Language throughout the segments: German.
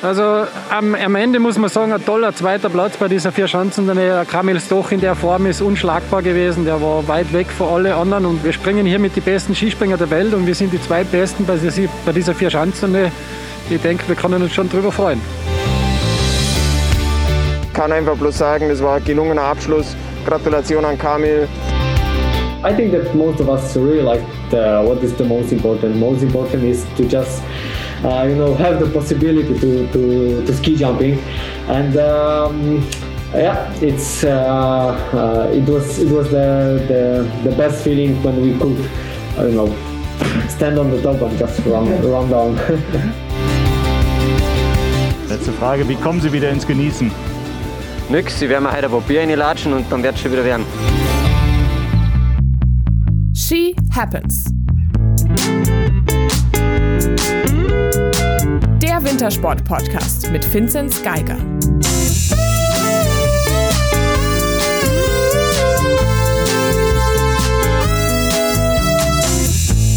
Also am, am, Ende muss man sagen, ein toller zweiter Platz bei dieser vier Schanzen. Der Kamil Stoch in der Form ist unschlagbar gewesen. Der war weit weg von allen anderen und wir springen hier mit den besten Skispringer der Welt und wir sind die zweitbesten bei dieser, bei dieser vier Schanzen. Ich denke, wir können uns schon darüber freuen. Ich kann einfach bloß sagen, das war ein gelungener Abschluss. Gratulation an Kamil. I think that most of us really like the, what is the most important. Most important is to just uh, you know have the possibility to, to, to ski jumping, and um, yeah, it's uh, uh, it was it was the, the, the best feeling when we could you know stand on the top and just run, run down. Letzte Frage, wie kommen Sie wieder ins Genießen? Nix, Sie werden mir heute ein paar Bier reinlatschen und dann wird es schon wieder werden. She Happens. Wintersport-Podcast mit Vinzenz Geiger.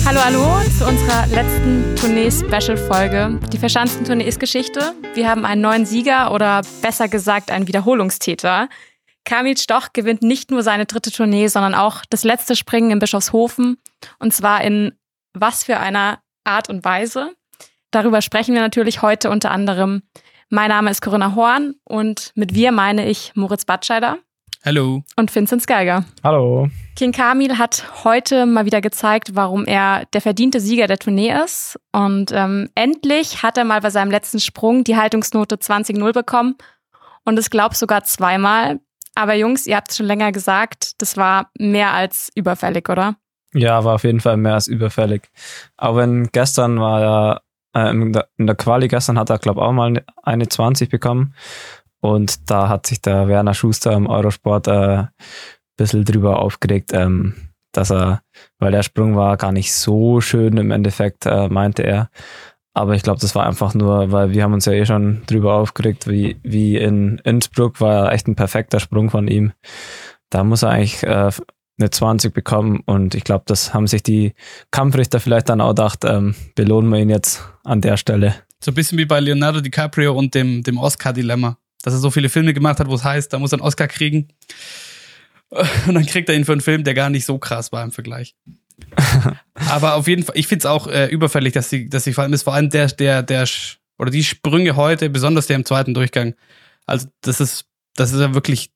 Hallo, hallo zu unserer letzten Tournee-Special-Folge. Die Verschanzentournee ist Geschichte. Wir haben einen neuen Sieger oder besser gesagt einen Wiederholungstäter. Kamil Stoch gewinnt nicht nur seine dritte Tournee, sondern auch das letzte Springen in Bischofshofen. Und zwar in was für einer Art und Weise. Darüber sprechen wir natürlich heute unter anderem. Mein Name ist Corinna Horn und mit wir meine ich Moritz Batscheider. Hallo. Und Vincent Geiger. Hallo. King Kamil hat heute mal wieder gezeigt, warum er der verdiente Sieger der Tournee ist. Und ähm, endlich hat er mal bei seinem letzten Sprung die Haltungsnote 20-0 bekommen. Und es glaubt sogar zweimal. Aber Jungs, ihr habt es schon länger gesagt, das war mehr als überfällig, oder? Ja, war auf jeden Fall mehr als überfällig. Auch wenn gestern war ja, in, der, in der Quali gestern hat er, glaube ich, auch mal eine 20 bekommen. Und da hat sich der Werner Schuster im Eurosport äh, ein bisschen drüber aufgeregt, ähm, dass er, weil der Sprung war gar nicht so schön im Endeffekt, äh, meinte er. Aber ich glaube, das war einfach nur, weil wir haben uns ja eh schon drüber aufgeregt, wie, wie in Innsbruck war echt ein perfekter Sprung von ihm. Da muss er eigentlich äh, eine 20 bekommen und ich glaube, das haben sich die Kampfrichter vielleicht dann auch gedacht, ähm, belohnen wir ihn jetzt an der Stelle. So ein bisschen wie bei Leonardo DiCaprio und dem, dem Oscar-Dilemma, dass er so viele Filme gemacht hat, wo es heißt, da muss er einen Oscar kriegen. Und dann kriegt er ihn für einen Film, der gar nicht so krass war im Vergleich. Aber auf jeden Fall, ich finde es auch äh, überfällig, dass sie, dass sie vor allem ist, vor allem der, der, der, oder die Sprünge heute, besonders der im zweiten Durchgang. Also, das ist, das ist ja wirklich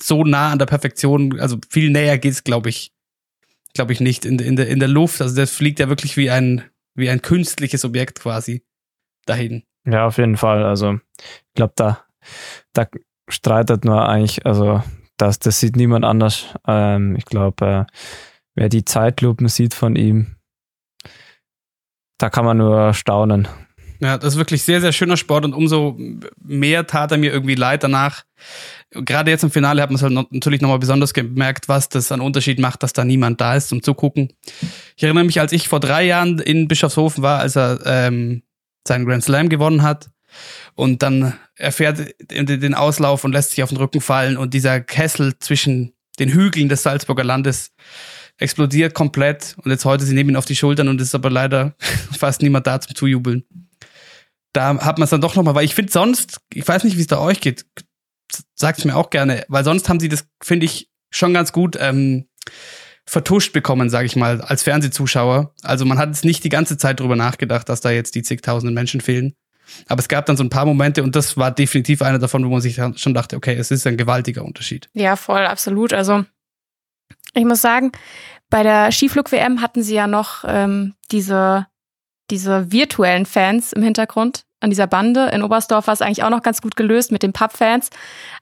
so nah an der Perfektion. Also, viel näher geht's, glaube ich, glaube ich nicht in, in, der, in der Luft. Also, das fliegt ja wirklich wie ein, wie ein künstliches Objekt quasi dahin. Ja, auf jeden Fall. Also, ich glaube, da, da streitet nur eigentlich, also, das, das sieht niemand anders. Ähm, ich glaube, äh, wer die Zeitlupen sieht von ihm, da kann man nur staunen. Ja, das ist wirklich sehr, sehr schöner Sport und umso mehr tat er mir irgendwie leid danach. Gerade jetzt im Finale hat man es halt natürlich nochmal besonders gemerkt, was das an Unterschied macht, dass da niemand da ist zum Zugucken. Ich erinnere mich, als ich vor drei Jahren in Bischofshofen war, als er ähm, seinen Grand Slam gewonnen hat und dann erfährt den Auslauf und lässt sich auf den Rücken fallen und dieser Kessel zwischen den Hügeln des Salzburger Landes explodiert komplett und jetzt heute sie nehmen ihn auf die Schultern und ist aber leider fast niemand da zum Zujubeln. Da hat man es dann doch nochmal, weil ich finde sonst, ich weiß nicht, wie es da euch geht, sagt es mir auch gerne, weil sonst haben sie das, finde ich, schon ganz gut ähm, vertuscht bekommen, sage ich mal, als Fernsehzuschauer. Also man hat jetzt nicht die ganze Zeit drüber nachgedacht, dass da jetzt die zigtausenden Menschen fehlen. Aber es gab dann so ein paar Momente und das war definitiv einer davon, wo man sich schon dachte, okay, es ist ein gewaltiger Unterschied. Ja, voll, absolut. Also ich muss sagen, bei der Skiflug-WM hatten sie ja noch ähm, diese, diese virtuellen Fans im Hintergrund an dieser Bande. In Oberstdorf war es eigentlich auch noch ganz gut gelöst mit den Pub-Fans.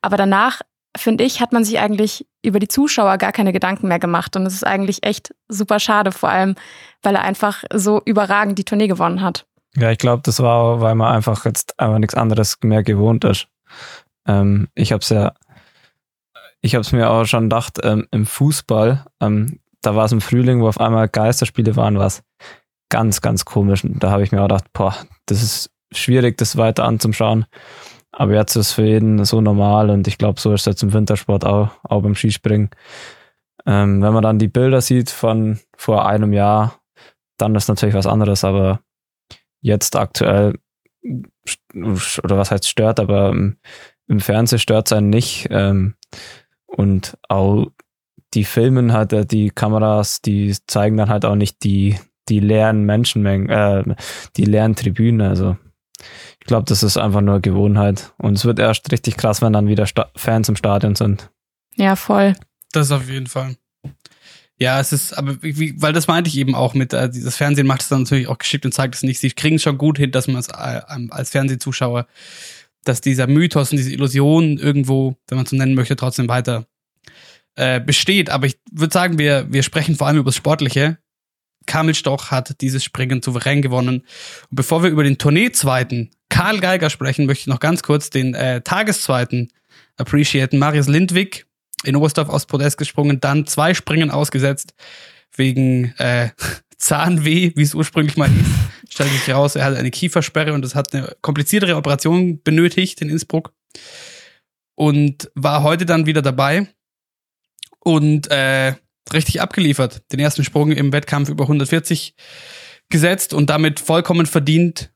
Aber danach, finde ich, hat man sich eigentlich über die Zuschauer gar keine Gedanken mehr gemacht. Und es ist eigentlich echt super schade, vor allem, weil er einfach so überragend die Tournee gewonnen hat. Ja, ich glaube, das war, weil man einfach jetzt einfach nichts anderes mehr gewohnt ist. Ähm, ich habe es ja ich habe es mir auch schon gedacht, ähm, im Fußball, ähm, da war es im Frühling, wo auf einmal Geisterspiele waren, war es ganz, ganz komisch. Und da habe ich mir auch gedacht, boah, das ist schwierig, das weiter anzuschauen. Aber jetzt ist es für jeden so normal und ich glaube, so ist es jetzt im Wintersport auch, auch beim Skispringen. Ähm, wenn man dann die Bilder sieht von vor einem Jahr, dann ist natürlich was anderes, aber jetzt aktuell oder was heißt stört, aber im, im Fernsehen stört es einen nicht. Ähm, und auch die filmen halt, äh, die Kameras, die zeigen dann halt auch nicht die, die leeren Menschenmengen, äh, die leeren Tribünen. Also ich glaube, das ist einfach nur Gewohnheit. Und es wird erst richtig krass, wenn dann wieder Sta Fans im Stadion sind. Ja, voll. Das auf jeden Fall. Ja, es ist, aber wie, weil das meinte ich eben auch mit, äh, das Fernsehen macht es dann natürlich auch geschickt und zeigt es nicht. Sie kriegen es schon gut hin, dass man es äh, als Fernsehzuschauer, dass dieser Mythos und diese Illusion irgendwo, wenn man es so nennen möchte, trotzdem weiter äh, besteht. Aber ich würde sagen, wir, wir sprechen vor allem über das Sportliche. Kamil Stoch hat dieses Springen souverän gewonnen. Und bevor wir über den Tournee-Zweiten Karl Geiger sprechen, möchte ich noch ganz kurz den äh, Tageszweiten appreciaten. Marius Lindwig, in Oberstdorf aus Podest gesprungen, dann zwei Springen ausgesetzt wegen äh, Zahnweh, wie es ursprünglich mal hieß. Stellte sich raus, er hatte eine Kiefersperre und das hat eine kompliziertere Operation benötigt in Innsbruck. Und war heute dann wieder dabei und äh, richtig abgeliefert. Den ersten Sprung im Wettkampf über 140 gesetzt und damit vollkommen verdient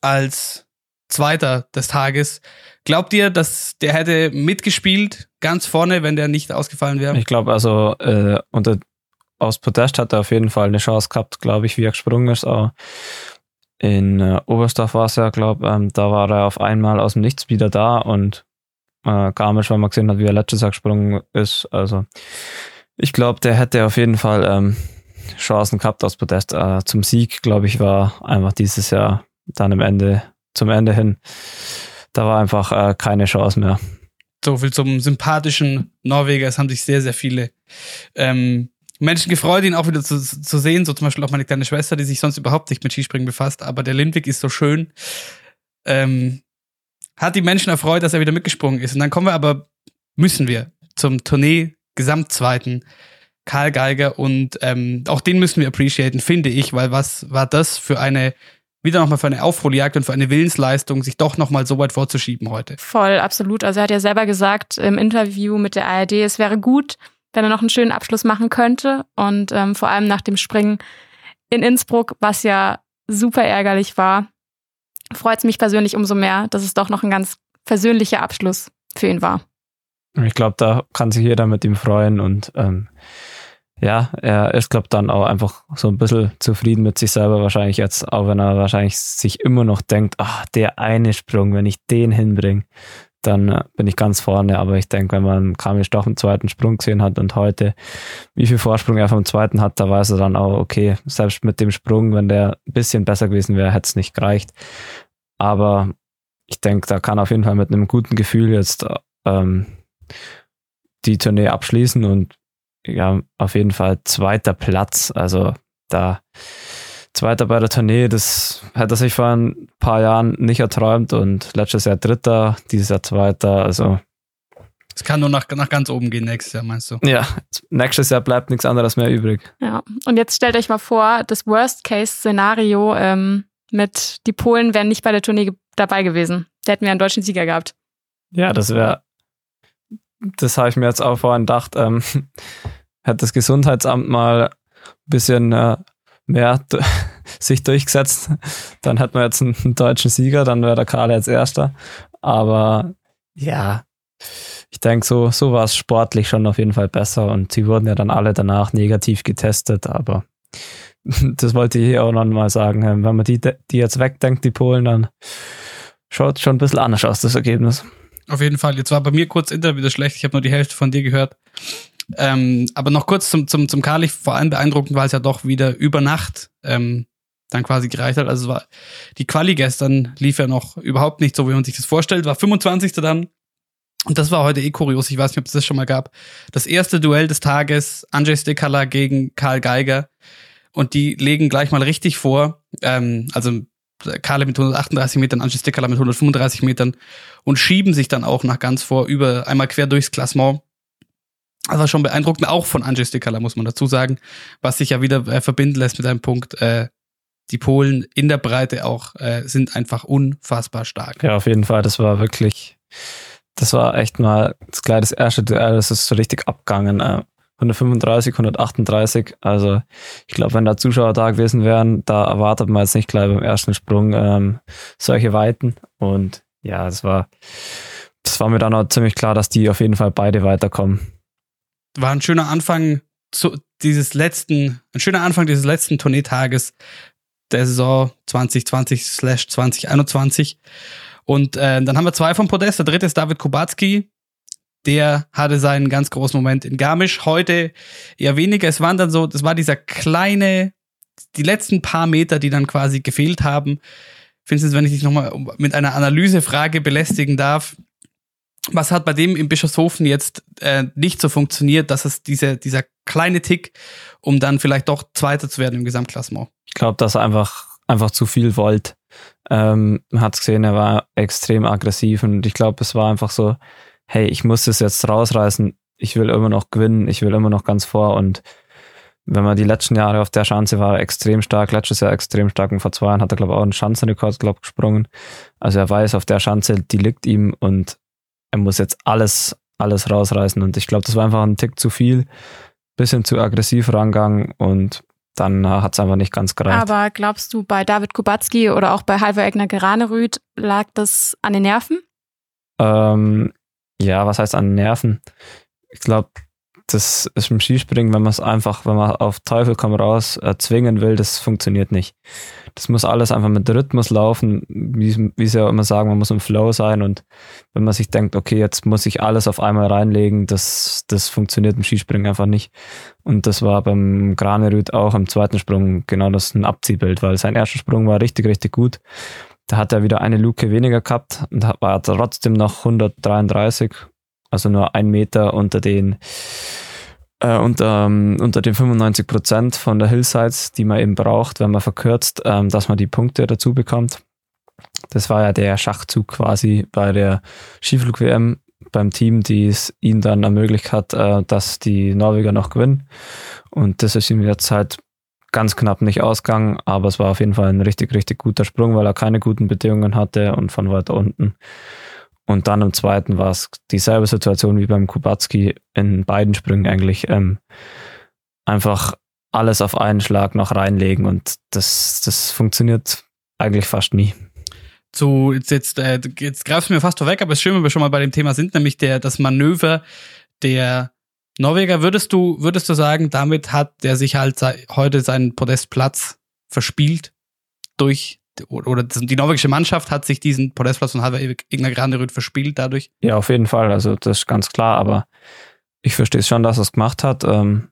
als Zweiter des Tages. Glaubt ihr, dass der hätte mitgespielt ganz vorne, wenn der nicht ausgefallen wäre? Ich glaube, also äh, unter, aus Podest hat er auf jeden Fall eine Chance gehabt, glaube ich, wie er gesprungen ist. Aber in äh, Oberstdorf war es ja, glaube ähm, da war er auf einmal aus dem Nichts wieder da und äh, Garmisch, weil man gesehen hat, wie er letztes Jahr gesprungen ist. Also ich glaube, der hätte auf jeden Fall ähm, Chancen gehabt aus Podest. Äh, zum Sieg, glaube ich, war einfach dieses Jahr dann am Ende zum Ende hin, da war einfach äh, keine Chance mehr. So viel zum sympathischen Norweger. Es haben sich sehr, sehr viele ähm, Menschen gefreut, ihn auch wieder zu, zu sehen. So zum Beispiel auch meine kleine Schwester, die sich sonst überhaupt nicht mit Skispringen befasst. Aber der Lindwig ist so schön. Ähm, hat die Menschen erfreut, dass er wieder mitgesprungen ist. Und dann kommen wir aber, müssen wir, zum Tournee Gesamtzweiten Karl Geiger. Und ähm, auch den müssen wir appreciaten, finde ich, weil was war das für eine wieder nochmal für eine Aufholjagd und für eine Willensleistung, sich doch nochmal so weit vorzuschieben heute. Voll, absolut. Also er hat ja selber gesagt im Interview mit der ARD, es wäre gut, wenn er noch einen schönen Abschluss machen könnte. Und ähm, vor allem nach dem Springen in Innsbruck, was ja super ärgerlich war, freut es mich persönlich umso mehr, dass es doch noch ein ganz persönlicher Abschluss für ihn war. Ich glaube, da kann sich jeder mit ihm freuen und ähm, ja, er ist, glaube dann auch einfach so ein bisschen zufrieden mit sich selber wahrscheinlich jetzt, auch wenn er wahrscheinlich sich immer noch denkt, ach, der eine Sprung, wenn ich den hinbringe, dann äh, bin ich ganz vorne. Aber ich denke, wenn man Kamil Stoch im zweiten Sprung gesehen hat und heute, wie viel Vorsprung er vom zweiten hat, da weiß er dann auch, okay, selbst mit dem Sprung, wenn der ein bisschen besser gewesen wäre, hätte es nicht gereicht. Aber ich denke, da kann auf jeden Fall mit einem guten Gefühl jetzt ähm, die Tournee abschließen und ja, auf jeden Fall zweiter Platz. Also da zweiter bei der Tournee, das hätte er sich vor ein paar Jahren nicht erträumt und letztes Jahr dritter, dieses Jahr zweiter, also es kann nur nach, nach ganz oben gehen nächstes Jahr, meinst du? Ja, nächstes Jahr bleibt nichts anderes mehr übrig. Ja, und jetzt stellt euch mal vor, das Worst-Case-Szenario ähm, mit die Polen wären nicht bei der Tournee dabei gewesen. Da hätten wir einen deutschen Sieger gehabt. Ja, das wäre, das habe ich mir jetzt auch vorhin gedacht, ähm, hat das Gesundheitsamt mal ein bisschen äh, mehr sich durchgesetzt, dann hätten wir jetzt einen, deutschen Sieger, dann wäre der Karl jetzt Erster. Aber ja, ich denke, so, so war es sportlich schon auf jeden Fall besser und sie wurden ja dann alle danach negativ getestet, aber das wollte ich hier auch noch mal sagen. Wenn man die, die jetzt wegdenkt, die Polen, dann schaut schon ein bisschen anders aus, das Ergebnis. Auf jeden Fall. Jetzt war bei mir kurz Interview das schlecht. Ich habe nur die Hälfte von dir gehört. Ähm, aber noch kurz zum, zum, zum Karlich, vor allem beeindruckend, weil es ja doch wieder über Nacht ähm, dann quasi gereicht hat. Also es war die Quali gestern lief ja noch überhaupt nicht so, wie man sich das vorstellt. War 25. dann. Und das war heute eh kurios. Ich weiß nicht, ob es das schon mal gab. Das erste Duell des Tages, Andrzej Stekala gegen Karl Geiger. Und die legen gleich mal richtig vor. Ähm, also Karle mit 138 Metern, Andrzej Stekala mit 135 Metern und schieben sich dann auch nach ganz vor über einmal quer durchs Klassement. Das war schon beeindruckend, auch von Andrzej Stekala, muss man dazu sagen, was sich ja wieder äh, verbinden lässt mit einem Punkt. Äh, die Polen in der Breite auch äh, sind einfach unfassbar stark. Ja, auf jeden Fall. Das war wirklich, das war echt mal das das erste Duell, das ist so richtig abgegangen. Äh, 135, 138. Also ich glaube, wenn da Zuschauer da gewesen wären, da erwartet man jetzt nicht gleich beim ersten Sprung ähm, solche Weiten. Und ja, das war, das war mir dann auch ziemlich klar, dass die auf jeden Fall beide weiterkommen. War ein schöner Anfang zu dieses letzten, ein schöner Anfang dieses letzten Tourneetages der Saison 2020/2021. Und äh, dann haben wir zwei vom Podest. Der dritte ist David Kubacki. Der hatte seinen ganz großen Moment in Garmisch. Heute eher weniger. Es waren dann so, das war dieser kleine, die letzten paar Meter, die dann quasi gefehlt haben. Vincent, wenn ich dich nochmal mit einer Analysefrage belästigen darf. Was hat bei dem in Bischofshofen jetzt äh, nicht so funktioniert, dass es diese, dieser kleine Tick, um dann vielleicht doch Zweiter zu werden im Gesamtklassement? Ich glaube, dass er einfach, einfach zu viel wollte. Ähm, man hat gesehen, er war extrem aggressiv und ich glaube, es war einfach so, hey, ich muss das jetzt rausreißen, ich will immer noch gewinnen, ich will immer noch ganz vor und wenn man die letzten Jahre auf der Schanze war, extrem stark, letztes Jahr extrem stark und vor zwei Jahren hat er, glaube ich, auch einen Schanzenrekord, glaube gesprungen. Also er weiß, auf der Schanze, die liegt ihm und er muss jetzt alles, alles rausreißen und ich glaube, das war einfach ein Tick zu viel, bisschen zu aggressiv rangegangen und dann hat es einfach nicht ganz gereicht. Aber glaubst du, bei David Kubacki oder auch bei Halvor Egner Geranerüth lag das an den Nerven? Ähm, ja, was heißt an Nerven? Ich glaube, das ist im Skispringen, wenn man es einfach, wenn man auf Teufel komm raus äh, zwingen will, das funktioniert nicht. Das muss alles einfach mit Rhythmus laufen, wie, wie sie ja immer sagen, man muss im Flow sein und wenn man sich denkt, okay, jetzt muss ich alles auf einmal reinlegen, das, das funktioniert im Skispringen einfach nicht. Und das war beim Granerüt auch im zweiten Sprung genau das ein Abziehbild, weil sein erster Sprung war richtig, richtig gut. Da hat er wieder eine Luke weniger gehabt und war trotzdem noch 133 also nur ein Meter unter den äh, unter, ähm, unter den 95 Prozent von der Hillsides, die man eben braucht, wenn man verkürzt, ähm, dass man die Punkte dazu bekommt. Das war ja der Schachzug quasi bei der Skiflug-WM beim Team, die es ihnen dann ermöglicht hat, äh, dass die Norweger noch gewinnen. Und das ist ihm jetzt halt ganz knapp nicht ausgegangen, aber es war auf jeden Fall ein richtig, richtig guter Sprung, weil er keine guten Bedingungen hatte und von weiter unten und dann im zweiten war es dieselbe Situation wie beim Kubacki in beiden Sprüngen eigentlich. Ähm, einfach alles auf einen Schlag noch reinlegen und das, das funktioniert eigentlich fast nie. So, jetzt, jetzt, äh, jetzt greifst du mir fast vorweg, aber es ist schön, wenn wir schon mal bei dem Thema sind, nämlich der, das Manöver der Norweger. Würdest du, würdest du sagen, damit hat der sich halt heute seinen Podestplatz verspielt durch oder die norwegische Mannschaft hat sich diesen Podestplatz von Halver Ignar Granerüt verspielt dadurch. Ja, auf jeden Fall. Also das ist ganz klar, aber ich verstehe schon, dass er es gemacht hat. Ähm,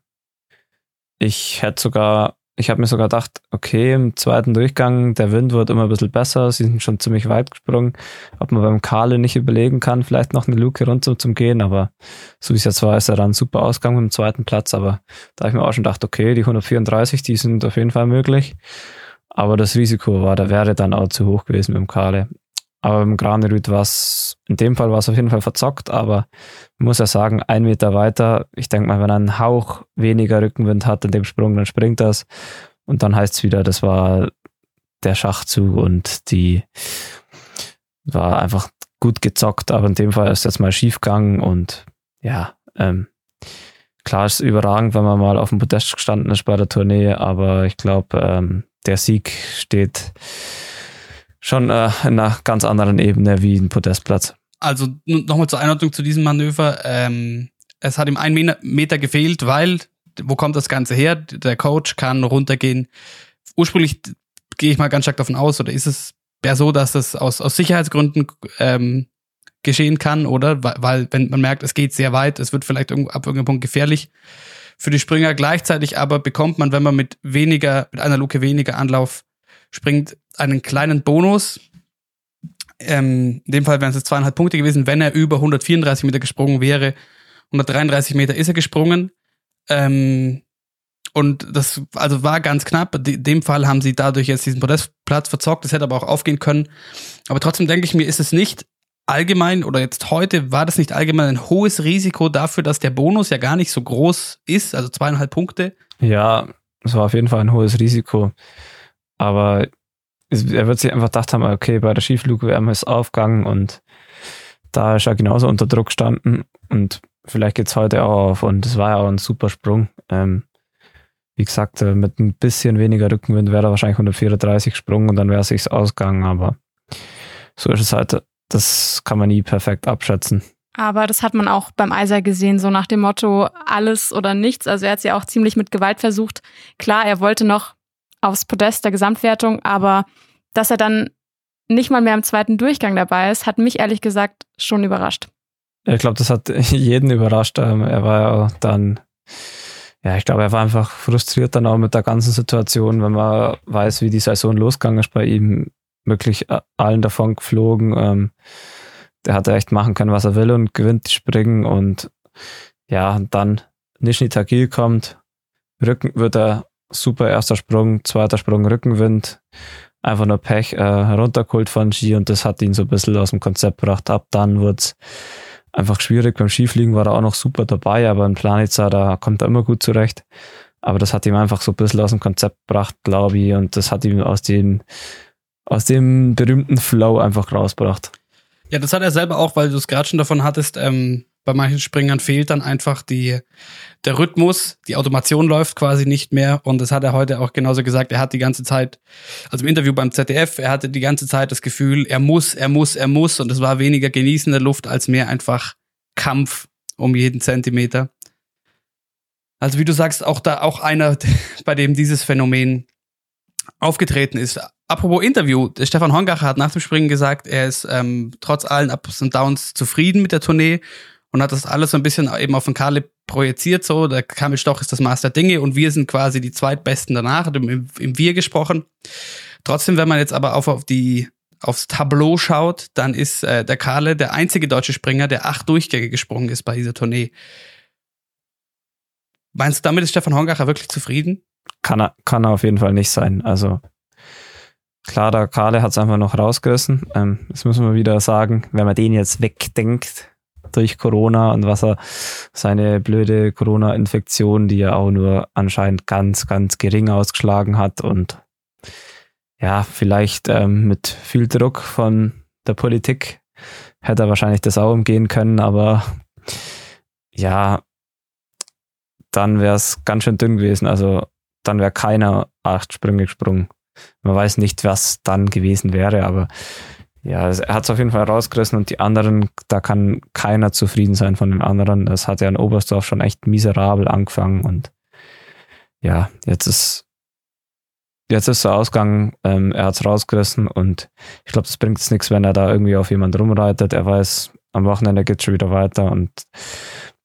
ich hätte sogar, ich habe mir sogar gedacht, okay, im zweiten Durchgang, der Wind wird immer ein bisschen besser, sie sind schon ziemlich weit gesprungen, ob man beim Kahle nicht überlegen kann, vielleicht noch eine Luke runter zum Gehen, aber so wie es jetzt war, ist er dann super Ausgang mit dem zweiten Platz, aber da habe ich mir auch schon gedacht, okay, die 134, die sind auf jeden Fall möglich. Aber das Risiko war, da wäre dann auch zu hoch gewesen mit dem Kale. Aber im Granerüt war es, in dem Fall war es auf jeden Fall verzockt, aber ich muss ja sagen, ein Meter weiter, ich denke mal, wenn er einen Hauch weniger Rückenwind hat in dem Sprung, dann springt das. Und dann heißt es wieder, das war der Schachzug und die war einfach gut gezockt, aber in dem Fall ist jetzt mal schief gegangen und ja, ähm, klar ist es überragend, wenn man mal auf dem Podest gestanden ist bei der Tournee, aber ich glaube, ähm, der Sieg steht schon äh, in einer ganz anderen Ebene wie ein Podestplatz. Also nochmal zur Einordnung zu diesem Manöver. Ähm, es hat ihm ein Meter gefehlt, weil, wo kommt das Ganze her? Der Coach kann runtergehen. Ursprünglich gehe ich mal ganz stark davon aus, oder ist es eher so, dass das aus, aus Sicherheitsgründen ähm, geschehen kann, oder? Weil, weil, wenn man merkt, es geht sehr weit, es wird vielleicht ab irgendeinem Punkt gefährlich, für die Springer. Gleichzeitig aber bekommt man, wenn man mit weniger, mit einer Luke weniger Anlauf springt, einen kleinen Bonus. Ähm, in dem Fall wären es jetzt zweieinhalb Punkte gewesen, wenn er über 134 Meter gesprungen wäre. 133 Meter ist er gesprungen. Ähm, und das also war ganz knapp. In dem Fall haben sie dadurch jetzt diesen Podestplatz verzockt. Das hätte aber auch aufgehen können. Aber trotzdem denke ich mir, ist es nicht allgemein oder jetzt heute war das nicht allgemein ein hohes Risiko dafür, dass der Bonus ja gar nicht so groß ist, also zweieinhalb Punkte? Ja, es war auf jeden Fall ein hohes Risiko. Aber er wird sich einfach gedacht haben, okay, bei der Skiflug-WM ist aufgegangen und da ist er genauso unter Druck gestanden und vielleicht geht's heute auch auf und es war ja auch ein super Sprung. Ähm, wie gesagt, äh, mit ein bisschen weniger Rückenwind wäre er wahrscheinlich 134 gesprungen und dann wäre es sich ausgegangen, aber so ist es halt, das kann man nie perfekt abschätzen. Aber das hat man auch beim Eiser gesehen, so nach dem Motto alles oder nichts. Also er hat es ja auch ziemlich mit Gewalt versucht. Klar, er wollte noch aufs Podest der Gesamtwertung, aber dass er dann nicht mal mehr im zweiten Durchgang dabei ist, hat mich ehrlich gesagt schon überrascht. Ich glaube, das hat jeden überrascht. Ähm, er war ja dann, ja, ich glaube, er war einfach frustriert dann auch mit der ganzen Situation, wenn man weiß, wie die Saison losgegangen ist bei ihm. Wirklich allen davon geflogen. Ähm, der hat echt machen können, was er will und gewinnt die Springen und ja, dann Nishni Tagil kommt, Rücken wird er super erster Sprung, zweiter Sprung Rückenwind, einfach nur Pech äh, heruntergeholt von Ski und das hat ihn so ein bisschen aus dem Konzept gebracht. Ab dann wurde es einfach schwierig. Beim Skifliegen war er auch noch super dabei, aber in Planica, da kommt er immer gut zurecht. Aber das hat ihm einfach so ein bisschen aus dem Konzept gebracht, glaube ich, und das hat ihm aus dem, aus dem berühmten Flow einfach rausgebracht. Ja, das hat er selber auch, weil du es gerade schon davon hattest, ähm, bei manchen Springern fehlt dann einfach die, der Rhythmus, die Automation läuft quasi nicht mehr. Und das hat er heute auch genauso gesagt, er hat die ganze Zeit, also im Interview beim ZDF, er hatte die ganze Zeit das Gefühl, er muss, er muss, er muss. Und es war weniger genießende Luft als mehr einfach Kampf um jeden Zentimeter. Also wie du sagst, auch da auch einer, bei dem dieses Phänomen aufgetreten ist. Apropos Interview, Stefan Hongacher hat nach dem Springen gesagt, er ist ähm, trotz allen Ups und Downs zufrieden mit der Tournee und hat das alles so ein bisschen eben auf den Karle projiziert. So, der Kamil Stoch ist das Master Dinge und wir sind quasi die zweitbesten danach, im, im Wir gesprochen. Trotzdem, wenn man jetzt aber auf, auf die aufs Tableau schaut, dann ist äh, der Karle der einzige deutsche Springer, der acht Durchgänge gesprungen ist bei dieser Tournee. Meinst du, damit ist Stefan Hongacher wirklich zufrieden? Kann er, kann er auf jeden Fall nicht sein. Also klar, der Karle hat es einfach noch rausgerissen. Ähm, das muss man wieder sagen, wenn man den jetzt wegdenkt durch Corona und was er seine blöde Corona-Infektion, die er auch nur anscheinend ganz, ganz gering ausgeschlagen hat und ja, vielleicht ähm, mit viel Druck von der Politik hätte er wahrscheinlich das auch umgehen können, aber ja, dann wäre es ganz schön dünn gewesen. Also dann wäre keiner acht Sprünge gesprungen. Man weiß nicht, was dann gewesen wäre, aber ja, er hat es auf jeden Fall rausgerissen und die anderen, da kann keiner zufrieden sein von den anderen. Es hat ja in Oberstdorf schon echt miserabel angefangen und ja, jetzt ist jetzt ist der Ausgang, ähm, er hat es rausgerissen und ich glaube, das bringt es nichts, wenn er da irgendwie auf jemand rumreitet. Er weiß, am Wochenende geht schon wieder weiter und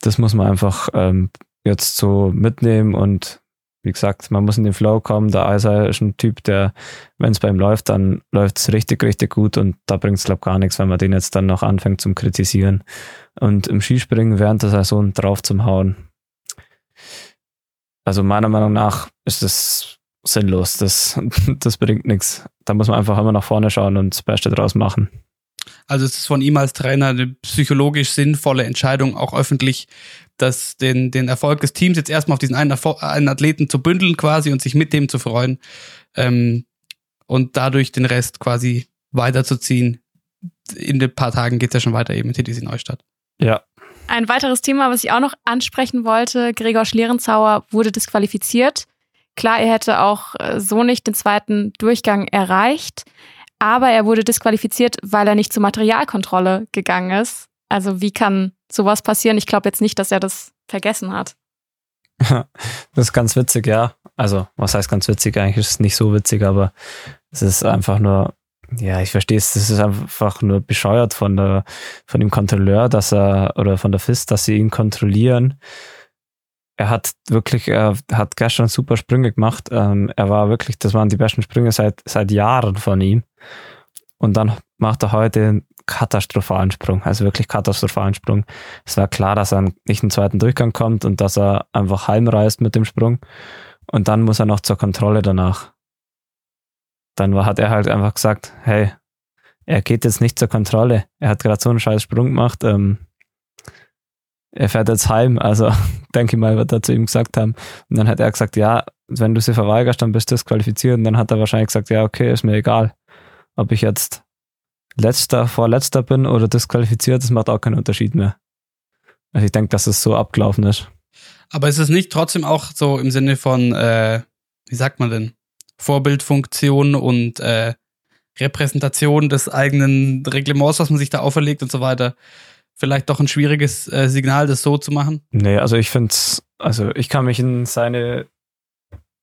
das muss man einfach ähm, jetzt so mitnehmen und wie gesagt, man muss in den Flow kommen. Der Eiser ist ein Typ, der, wenn es bei ihm läuft, dann läuft es richtig, richtig gut und da bringt es, glaube ich, gar nichts, wenn man den jetzt dann noch anfängt zum Kritisieren. Und im Skispringen während der Saison drauf zum Hauen. Also meiner Meinung nach ist das sinnlos. Das, das bringt nichts. Da muss man einfach immer nach vorne schauen und das Beste draus machen. Also es ist von ihm als Trainer eine psychologisch sinnvolle Entscheidung, auch öffentlich das, den, den Erfolg des Teams jetzt erstmal auf diesen einen, einen Athleten zu bündeln quasi und sich mit dem zu freuen ähm, und dadurch den Rest quasi weiterzuziehen. In ein paar Tagen geht es ja schon weiter eben mit TTC Neustadt. Ja. Ein weiteres Thema, was ich auch noch ansprechen wollte, Gregor Schlierenzauer wurde disqualifiziert. Klar, er hätte auch äh, so nicht den zweiten Durchgang erreicht, aber er wurde disqualifiziert, weil er nicht zur Materialkontrolle gegangen ist. Also wie kann sowas passieren? Ich glaube jetzt nicht, dass er das vergessen hat. das ist ganz witzig, ja. Also, was heißt ganz witzig? Eigentlich ist es nicht so witzig, aber es ist einfach nur, ja, ich verstehe es, es ist einfach nur bescheuert von der, von dem Kontrolleur, dass er, oder von der FIS, dass sie ihn kontrollieren er hat wirklich, er hat gestern super Sprünge gemacht. Ähm, er war wirklich, das waren die besten Sprünge seit, seit Jahren von ihm. Und dann macht er heute einen katastrophalen Sprung, also wirklich katastrophalen Sprung. Es war klar, dass er nicht einen zweiten Durchgang kommt und dass er einfach heimreist mit dem Sprung. Und dann muss er noch zur Kontrolle danach. Dann hat er halt einfach gesagt, hey, er geht jetzt nicht zur Kontrolle. Er hat gerade so einen scheiß Sprung gemacht. Ähm, er fährt jetzt heim, also denke ich mal, wird er zu ihm gesagt haben. Und dann hat er gesagt, ja, wenn du sie verweigerst, dann bist du disqualifiziert. Und dann hat er wahrscheinlich gesagt, ja, okay, ist mir egal, ob ich jetzt letzter, vorletzter bin oder disqualifiziert, das macht auch keinen Unterschied mehr. Also ich denke, dass es so abgelaufen ist. Aber ist es nicht trotzdem auch so im Sinne von, äh, wie sagt man denn, Vorbildfunktion und äh, Repräsentation des eigenen Reglements, was man sich da auferlegt und so weiter, vielleicht doch ein schwieriges äh, Signal, das so zu machen? Nee, also ich finde es, also ich kann mich in seine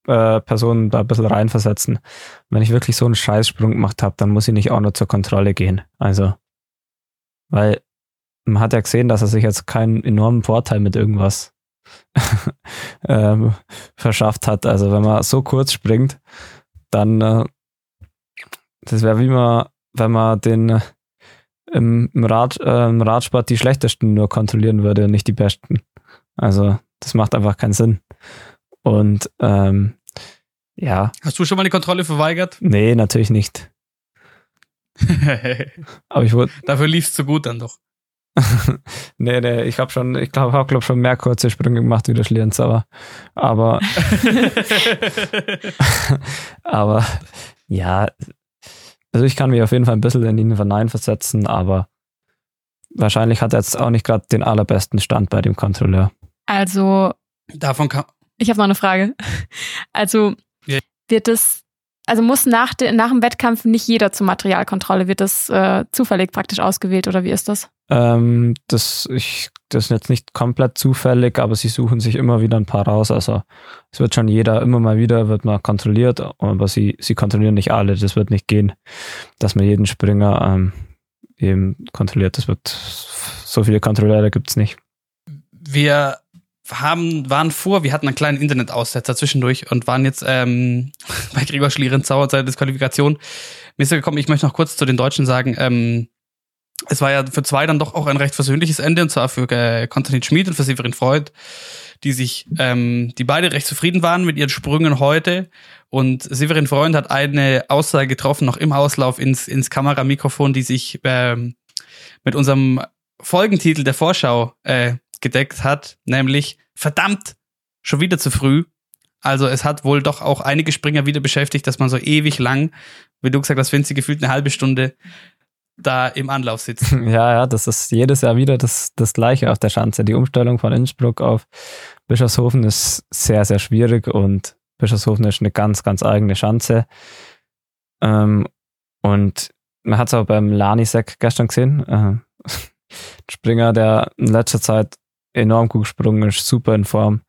äh, Person da ein bisschen reinversetzen. Wenn ich wirklich so einen Scheißsprung gemacht habe, dann muss ich nicht auch nur zur Kontrolle gehen. Also, weil man hat ja gesehen, dass er sich jetzt keinen enormen Vorteil mit irgendwas ähm, verschafft hat. Also wenn man so kurz springt, dann äh, das wäre wie man, wenn man den äh, im, im, Rad, äh, im Radsport die schlechtesten nur kontrollieren würde und nicht die besten. Also das macht einfach keinen Sinn. Und ähm, ja. Hast du schon mal die Kontrolle verweigert? Nee, natürlich nicht. Aber ich wurde. Dafür lief es zu gut dann doch. nee, nee, ich habe schon, ich glaube, habe glaub schon mehr kurze Sprünge gemacht wie der Schlierens, aber, aber, aber, ja, also ich kann mich auf jeden Fall ein bisschen in ihn versetzen, aber wahrscheinlich hat er jetzt auch nicht gerade den allerbesten Stand bei dem Kontrolleur. Also, davon kann. Ich habe noch eine Frage. Also. Wird es also muss nach, de, nach dem Wettkampf nicht jeder zur Materialkontrolle, wird das äh, zufällig praktisch ausgewählt oder wie ist das? Ähm, das, ich, das ist jetzt nicht komplett zufällig, aber sie suchen sich immer wieder ein paar raus. Also es wird schon jeder immer mal wieder wird mal kontrolliert, aber sie, sie kontrollieren nicht alle. Das wird nicht gehen, dass man jeden Springer ähm, eben kontrolliert. Das wird so viele Kontrolleure gibt es nicht. Wir haben, waren vor, wir hatten einen kleinen Internetaussetzer zwischendurch und waren jetzt ähm, bei Gregor Schlierenzauer seit Disqualifikation. Mir ist gekommen, ich möchte noch kurz zu den Deutschen sagen, ähm, es war ja für zwei dann doch auch ein recht versöhnliches Ende, und zwar für äh, Konstantin Schmid und für Severin Freud, die sich, ähm, die beide recht zufrieden waren mit ihren Sprüngen heute. Und Severin Freund hat eine Aussage getroffen, noch im Auslauf ins, ins Kameramikrofon, die sich ähm, mit unserem Folgentitel der Vorschau äh, gedeckt hat, nämlich verdammt, schon wieder zu früh. Also es hat wohl doch auch einige Springer wieder beschäftigt, dass man so ewig lang, wie du gesagt hast, wenn sie gefühlt eine halbe Stunde da im Anlauf sitzt. Ja, ja, das ist jedes Jahr wieder das, das Gleiche auf der Schanze. Die Umstellung von Innsbruck auf Bischofshofen ist sehr, sehr schwierig und Bischofshofen ist eine ganz, ganz eigene Schanze. Ähm, und man hat es auch beim Lanisek gestern gesehen. Äh, Springer, der in letzter Zeit enorm gut gesprungen ist, super in Form,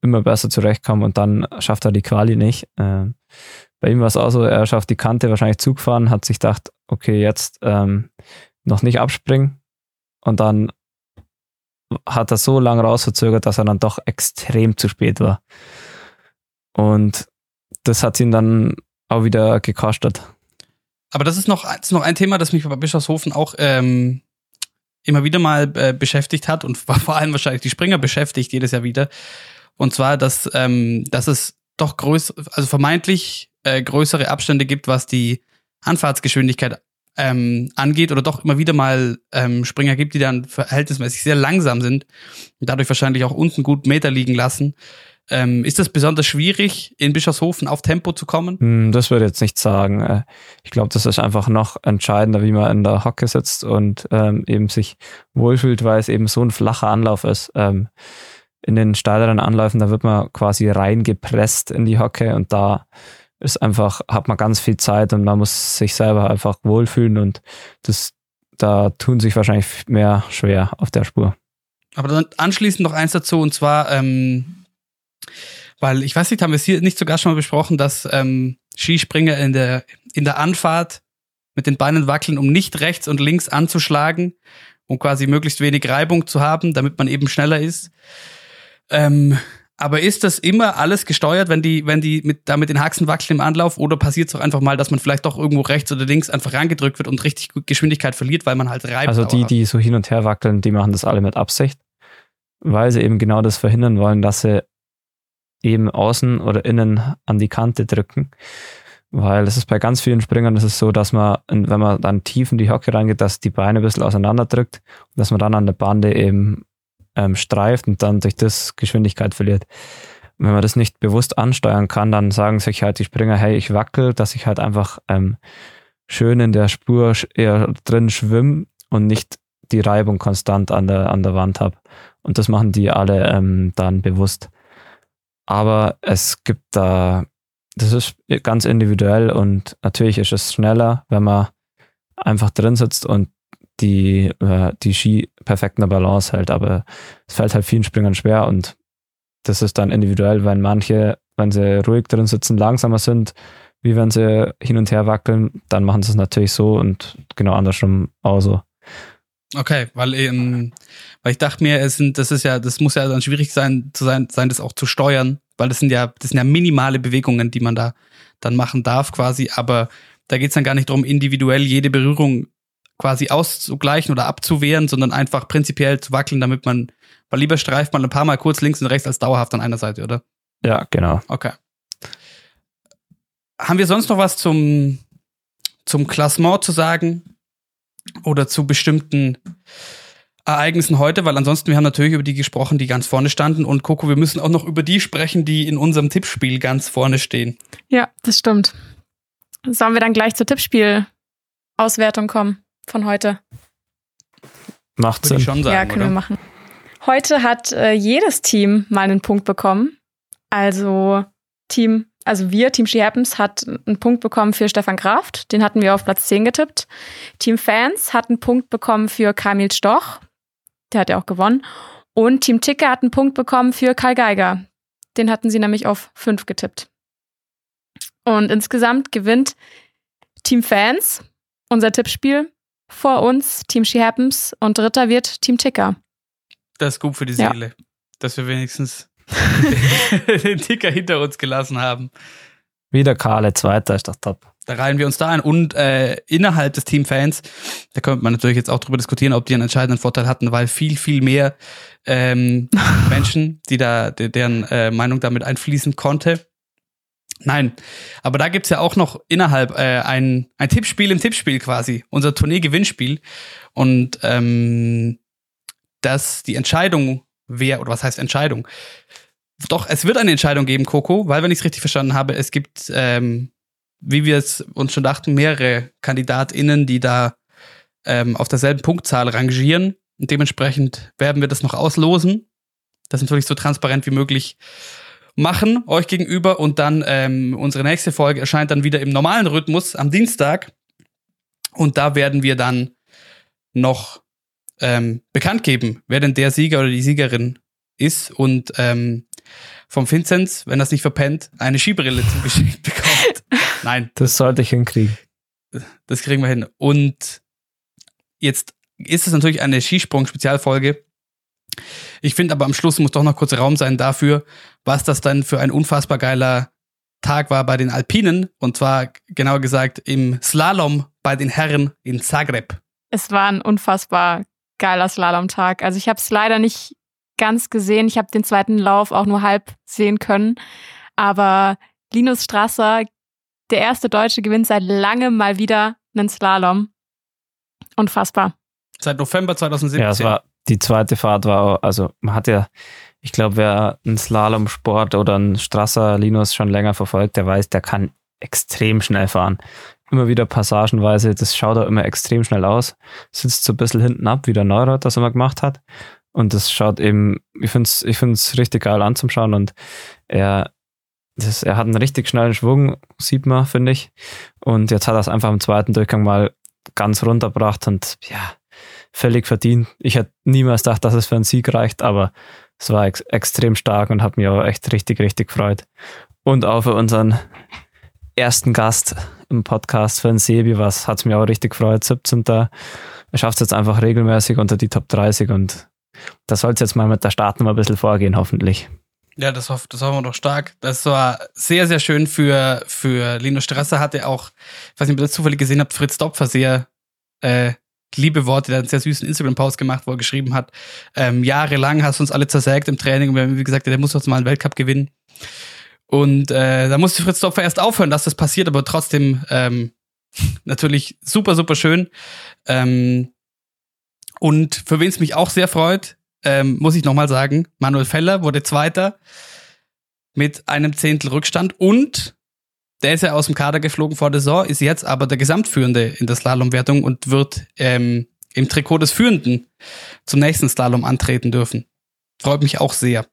immer besser zurechtkommen und dann schafft er die Quali nicht. Äh, bei ihm war es auch so, er schafft die Kante wahrscheinlich Zug fahren, hat sich gedacht, okay, jetzt ähm, noch nicht abspringen und dann hat er so lange rausverzögert, dass er dann doch extrem zu spät war. Und das hat ihn dann auch wieder gekostet. Aber das ist noch, das ist noch ein Thema, das mich bei Bischofshofen auch ähm, immer wieder mal äh, beschäftigt hat und vor allem wahrscheinlich die Springer beschäftigt jedes Jahr wieder. Und zwar, dass, ähm, dass es doch größer, also vermeintlich äh, größere Abstände gibt, was die Anfahrtsgeschwindigkeit ähm, angeht oder doch immer wieder mal ähm, Springer gibt, die dann verhältnismäßig sehr langsam sind und dadurch wahrscheinlich auch unten gut Meter liegen lassen. Ähm, ist das besonders schwierig, in Bischofshofen auf Tempo zu kommen? Hm, das würde ich jetzt nicht sagen. Äh, ich glaube, das ist einfach noch entscheidender, wie man in der Hocke sitzt und ähm, eben sich wohlfühlt, weil es eben so ein flacher Anlauf ist. Ähm, in den steileren Anläufen, da wird man quasi reingepresst in die Hocke und da ist einfach, hat man ganz viel Zeit und man muss sich selber einfach wohlfühlen und das, da tun sich wahrscheinlich mehr schwer auf der Spur. Aber dann anschließend noch eins dazu und zwar, ähm, weil ich weiß nicht, haben wir es hier nicht sogar schon mal besprochen, dass ähm, Skispringer in der, in der Anfahrt mit den Beinen wackeln, um nicht rechts und links anzuschlagen, um quasi möglichst wenig Reibung zu haben, damit man eben schneller ist. Ähm, aber ist das immer alles gesteuert, wenn die, wenn die mit, da mit den Haxen wackeln im Anlauf oder passiert es auch einfach mal, dass man vielleicht doch irgendwo rechts oder links einfach reingedrückt wird und richtig Geschwindigkeit verliert, weil man halt reibt? Also die, die so hin und her wackeln, die machen das alle mit Absicht, weil sie eben genau das verhindern wollen, dass sie eben außen oder innen an die Kante drücken. Weil es ist bei ganz vielen Springern ist es so, dass man, wenn man dann tief in die Hocke reingeht, dass die Beine ein bisschen auseinander drückt und dass man dann an der Bande eben ähm, streift und dann durch das Geschwindigkeit verliert. wenn man das nicht bewusst ansteuern kann, dann sagen sich halt die Springer, hey, ich wackel, dass ich halt einfach ähm, schön in der Spur eher drin schwimme und nicht die Reibung konstant an der, an der Wand habe. Und das machen die alle ähm, dann bewusst. Aber es gibt da, das ist ganz individuell und natürlich ist es schneller, wenn man einfach drin sitzt und die, äh, die Ski perfekt in der Balance hält. Aber es fällt halt vielen Springern schwer und das ist dann individuell, wenn manche, wenn sie ruhig drin sitzen, langsamer sind, wie wenn sie hin und her wackeln, dann machen sie es natürlich so und genau andersrum auch so. Okay, weil eben, weil ich dachte mir, es sind, das ist ja, das muss ja dann schwierig sein, zu sein, sein, das auch zu steuern, weil das sind ja, das sind ja minimale Bewegungen, die man da dann machen darf, quasi, aber da geht's dann gar nicht darum, individuell jede Berührung quasi auszugleichen oder abzuwehren, sondern einfach prinzipiell zu wackeln, damit man, weil lieber streift man ein paar Mal kurz links und rechts als dauerhaft an einer Seite, oder? Ja, genau. Okay. Haben wir sonst noch was zum, zum Klassement zu sagen? Oder zu bestimmten Ereignissen heute? Weil ansonsten, wir haben natürlich über die gesprochen, die ganz vorne standen. Und Coco, wir müssen auch noch über die sprechen, die in unserem Tippspiel ganz vorne stehen. Ja, das stimmt. Sollen wir dann gleich zur Tippspiel-Auswertung kommen von heute? Macht Sinn. schon sagen, ja, können oder? wir machen. Heute hat äh, jedes Team mal einen Punkt bekommen. Also Team, also wir, Team She Happens, hat einen Punkt bekommen für Stefan Kraft. Den hatten wir auf Platz 10 getippt. Team Fans hat einen Punkt bekommen für Kamil Stoch. Der hat ja auch gewonnen. Und Team Ticker hat einen Punkt bekommen für Karl Geiger. Den hatten sie nämlich auf 5 getippt. Und insgesamt gewinnt Team Fans unser Tippspiel vor uns, Team She Happens. Und dritter wird Team Ticker. Das ist gut für die Ja. Seele, dass wir wenigstens den Ticker hinter uns gelassen haben. Wieder Karle, Zweiter ist doch top. Da reihen wir uns da ein. Und äh, innerhalb des Teamfans, da könnte man natürlich jetzt auch drüber diskutieren, ob die einen entscheidenden Vorteil hatten, weil viel, viel mehr ähm, Menschen, die da, de- deren äh, Meinung damit einfließen konnte. Nein, aber da gibt's ja auch noch innerhalb äh, ein, ein Tippspiel im Tippspiel quasi, unser Tournee-Gewinnspiel. Und ähm, dass die Entscheidung, wer, oder was heißt Entscheidung? Doch, es wird eine Entscheidung geben, Coco, weil, wenn ich es richtig verstanden habe, es gibt, ähm, wie wir es uns schon dachten, mehrere KandidatInnen, die da ähm, auf derselben Punktzahl rangieren. Und dementsprechend werden wir das noch auslosen. Das natürlich so transparent wie möglich machen, euch gegenüber. Und dann ähm, unsere nächste Folge erscheint dann wieder im normalen Rhythmus am Dienstag. Und da werden wir dann noch ähm, bekannt geben, wer denn der Sieger oder die Siegerin ist. Und ähm, vom Vinzenz, wenn das nicht verpennt, eine Skibrille zugeschickt bekommt. Nein, Das sollte ich hinkriegen. das kriegen wir hin. Und jetzt ist es natürlich eine Skisprung-Spezialfolge. Ich finde aber am Schluss muss doch noch kurz Raum sein dafür, was das dann für ein unfassbar geiler Tag war bei den Alpinen. Und zwar genauer gesagt im Slalom bei den Herren in Zagreb. Es war ein unfassbar geiler Slalomtag. Also ich habe es leider nicht ganz gesehen. Ich habe den zweiten Lauf auch nur halb sehen können. Aber Linus Strasser, der erste Deutsche, gewinnt seit langem mal wieder einen Slalom. Unfassbar. Seit November 2017. Ja, es war, die zweite Fahrt war, also man hat ja, ich glaube, wer einen Slalomsport oder einen Strasser Linus schon länger verfolgt, der weiß, der kann extrem schnell fahren. Immer wieder passagenweise, das schaut auch immer extrem schnell aus. Sitzt so ein bisschen hinten ab, wie der Neurath das immer gemacht hat. Und das schaut eben, ich finde es ich find's richtig geil anzuschauen und er, das, er hat einen richtig schnellen Schwung, sieht man, finde ich. Und jetzt hat er es einfach im zweiten Durchgang mal ganz runtergebracht und ja, völlig verdient. Ich hätte niemals gedacht, dass es für einen Sieg reicht, aber es war ex extrem stark und hat mich auch echt richtig, richtig gefreut. Und auch für unseren ersten Gast im Podcast, für den Sebi, was hat mir auch richtig gefreut. 17. Er schafft es jetzt einfach regelmäßig unter die Top 30 und da soll es jetzt mal mit der Startnummer ein bisschen vorgehen, hoffentlich. Ja, das, hoff, das hoffen wir doch stark. Das war sehr, sehr schön für, für Linus Strasser. Hatte auch, ich weiß nicht, ob ihr das zufällig gesehen habt, Fritz Dopfer sehr äh, liebe Worte, der hat einen sehr süßen Instagram-Post gemacht, wo er geschrieben hat, ähm, jahrelang hast du uns alle zersägt im Training und wir haben wie gesagt, der muss jetzt mal einen Weltcup gewinnen. Und äh, da musste Fritz Dopfer erst aufhören, dass das passiert, aber trotzdem ähm, natürlich super, super schön. Ähm, und für wen es mich auch sehr freut, ähm, muss ich nochmal sagen, Manuel Feller wurde Zweiter mit einem Zehntel Rückstand und der ist ja aus dem Kader geflogen vor der Saison, ist jetzt aber der Gesamtführende in der Slalomwertung und wird ähm, im Trikot des Führenden zum nächsten Slalom antreten dürfen. Freut mich auch sehr,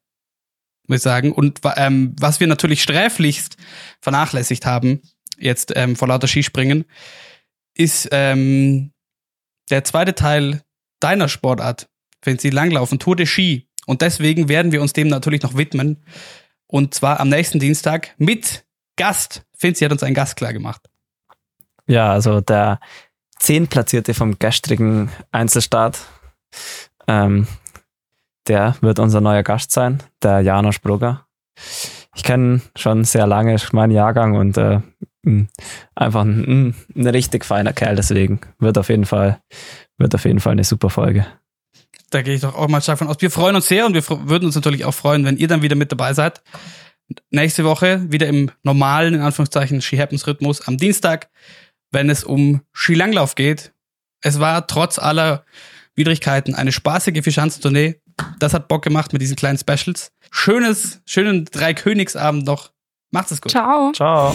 muss ich sagen. Und ähm, was wir natürlich sträflichst vernachlässigt haben, jetzt ähm, vor lauter Skispringen, ist ähm, der zweite Teil deiner Sportart, wenn sie langlaufen, Tour de Ski. Und deswegen werden wir uns dem natürlich noch widmen. Und zwar am nächsten Dienstag mit Gast. Finzi hat uns einen Gast klar gemacht. Ja, also der Zehnplatzierte vom gestrigen Einzelstart, ähm, der wird unser neuer Gast sein, der Janosch Brugger. Ich kenne schon sehr lange meinen Jahrgang und äh, einfach ein, ein, richtig feiner Kerl, deswegen wird auf jeden Fall, wird auf jeden Fall eine super Folge. Da gehe ich doch auch mal stark von aus. Wir freuen uns sehr und wir würden uns natürlich auch freuen, wenn ihr dann wieder mit dabei seid. Nächste Woche wieder im normalen, in Anführungszeichen, Ski Happens Rhythmus am Dienstag, wenn es um Skilanglauf geht. Es war trotz aller Widrigkeiten eine spaßige Vierschanzentournee. Das hat Bock gemacht mit diesen kleinen Specials. Schönes, schönen Dreikönigsabend noch. Macht's es gut. Ciao. Ciao.